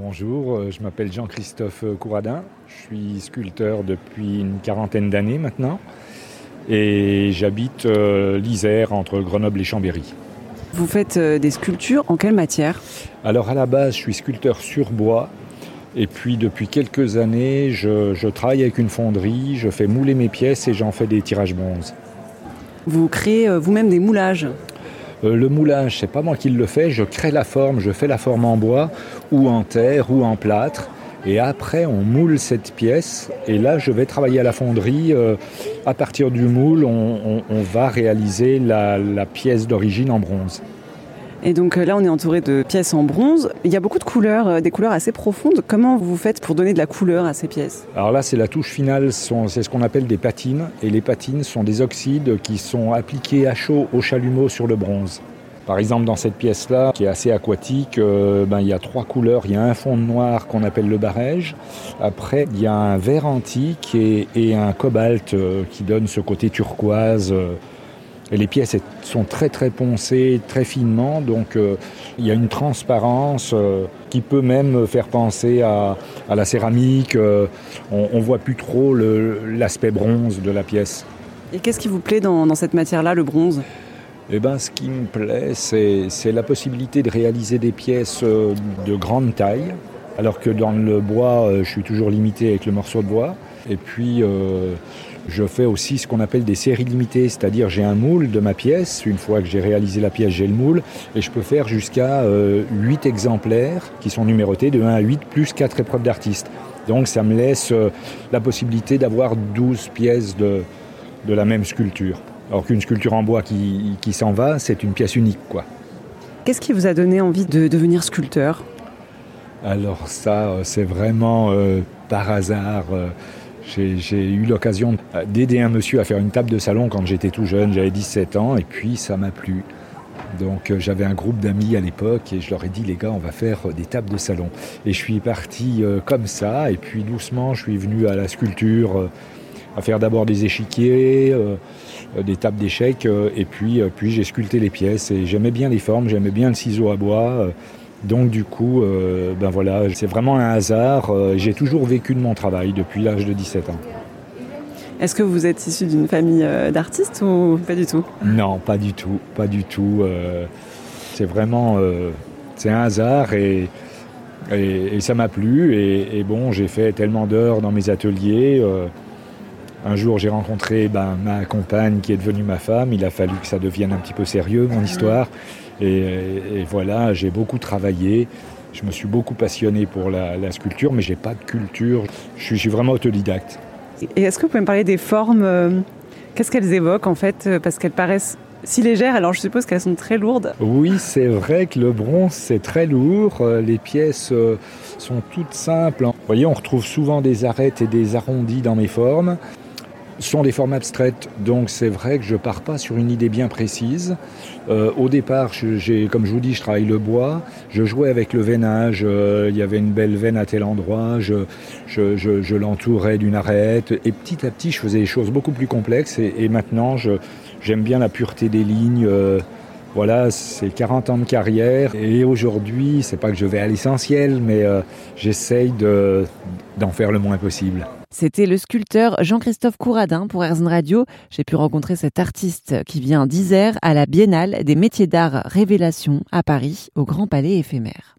Bonjour, euh, je m'appelle Jean-Christophe Couradin, je suis sculpteur depuis une quarantaine d'années maintenant. Et j'habite euh, l'Isère entre Grenoble et Chambéry. Vous faites euh, des sculptures en quelle matière? Alors à la base je suis sculpteur sur bois. Et puis depuis quelques années je, je travaille avec une fonderie, je fais mouler mes pièces et j'en fais des tirages bronze. Vous créez euh, vous-même des moulages? Euh, le moulage, c'est pas moi qui le fais, je crée la forme, je fais la forme en bois ou en terre ou en plâtre. Et après, on moule cette pièce. Et là, je vais travailler à la fonderie. Euh, à partir du moule, on, va réaliser la pièce d'origine en bronze. Et donc euh, là, on est entouré de pièces en bronze. Il y a beaucoup de couleurs, euh, des couleurs assez profondes. Comment vous faites pour donner de la couleur à ces pièces? Alors là, c'est la touche finale, c'est ce qu'on appelle des patines. Et les patines sont des oxydes qui sont appliqués à chaud au chalumeau sur le bronze. Par exemple, dans cette pièce-là, qui est assez aquatique, euh, ben, il y a trois couleurs. Il y a un fond noir qu'on appelle le barège. Après, il y a un vert antique et, un cobalt qui donne ce côté turquoise. Et les pièces sont très très poncées, très finement. Donc, euh, il y a une transparence euh, qui peut même faire penser à, à la céramique. euh, on, on voit plus trop l'aspect bronze de la pièce. Et qu'est-ce qui vous plaît dans, dans cette matière-là, le bronze? Eh ben, ce qui me plaît, c'est la possibilité de réaliser des pièces de grande taille, alors que dans le bois, je suis toujours limité avec le morceau de bois. Et puis, euh, je fais aussi ce qu'on appelle des séries limitées, c'est-à-dire j'ai un moule de ma pièce. Une fois que j'ai réalisé la pièce, j'ai le moule, et je peux faire jusqu'à euh, 8 exemplaires qui sont numérotés de 1 à 8, plus 4 épreuves d'artiste. Donc, ça me laisse euh, la possibilité d'avoir 12 pièces de, de la même sculpture. Alors qu'une sculpture en bois qui, qui s'en va, c'est une pièce unique, quoi. Qu'est-ce qui vous a donné envie de devenir sculpteur? Alors ça, euh, c'est vraiment euh, par hasard. J'ai eu l'occasion d'aider un monsieur à faire une table de salon quand j'étais tout jeune, j'avais 17 ans, et puis ça m'a plu. Donc euh, j'avais un groupe d'amis à l'époque et je leur ai dit les gars on va faire des tables de salon. Et je suis parti euh, comme ça et puis doucement je suis venu à la sculpture, euh, à faire d'abord des échiquiers, des tables d'échecs et puis, puis j'ai sculpté les pièces et j'aimais bien les formes, j'aimais bien le ciseau à bois. Donc du coup, euh, ben voilà, c'est vraiment un hasard. euh, J'ai toujours vécu de mon travail depuis l'âge de 17 ans. Est-ce que vous êtes issu d'une famille euh, d'artistes ou pas du tout? Non, pas du tout, pas du tout. euh, c'est vraiment, euh, c'est un hasard et, et, et ça m'a plu. Et, et bon, j'ai fait tellement d'heures dans mes ateliers. Un jour, j'ai rencontré ben, ma compagne qui est devenue ma femme. Il a fallu que ça devienne un petit peu sérieux, mon histoire. Et, et voilà, j'ai beaucoup travaillé. Je me suis beaucoup passionné pour la, la sculpture, mais j'ai pas de culture. Je suis, je suis vraiment autodidacte. Et est-ce que vous pouvez me parler des formes euh, Qu'est-ce qu'elles évoquent en fait euh, Parce qu'elles paraissent si légères, alors je suppose qu'elles sont très lourdes. Oui, c'est vrai que le bronze, c'est très lourd. Euh, Les pièces euh, sont toutes simples. Vous voyez, on retrouve souvent des arêtes et des arrondis dans mes formes. Sont des formes abstraites, donc c'est vrai que je pars pas sur une idée bien précise. Euh, au départ, j'ai, comme je vous dis, je travaille le bois. Je jouais avec le veinage. euh, il y avait une belle veine à tel endroit. Je, je, je- l'entourais d'une arête. Et petit à petit, je faisais des choses beaucoup plus complexes. Et, et maintenant, j'aime bien la pureté des lignes. euh, voilà, c'est 40 ans de carrière et aujourd'hui, c'est pas que je vais à l'essentiel, mais euh, j'essaye de, d'en faire le moins possible. C'était le sculpteur Jean-Christophe Couradin pour Airzone Radio. J'ai pu rencontrer cet artiste qui vient d'Isère à la Biennale des métiers d'art Révélation à Paris, au Grand Palais éphémère.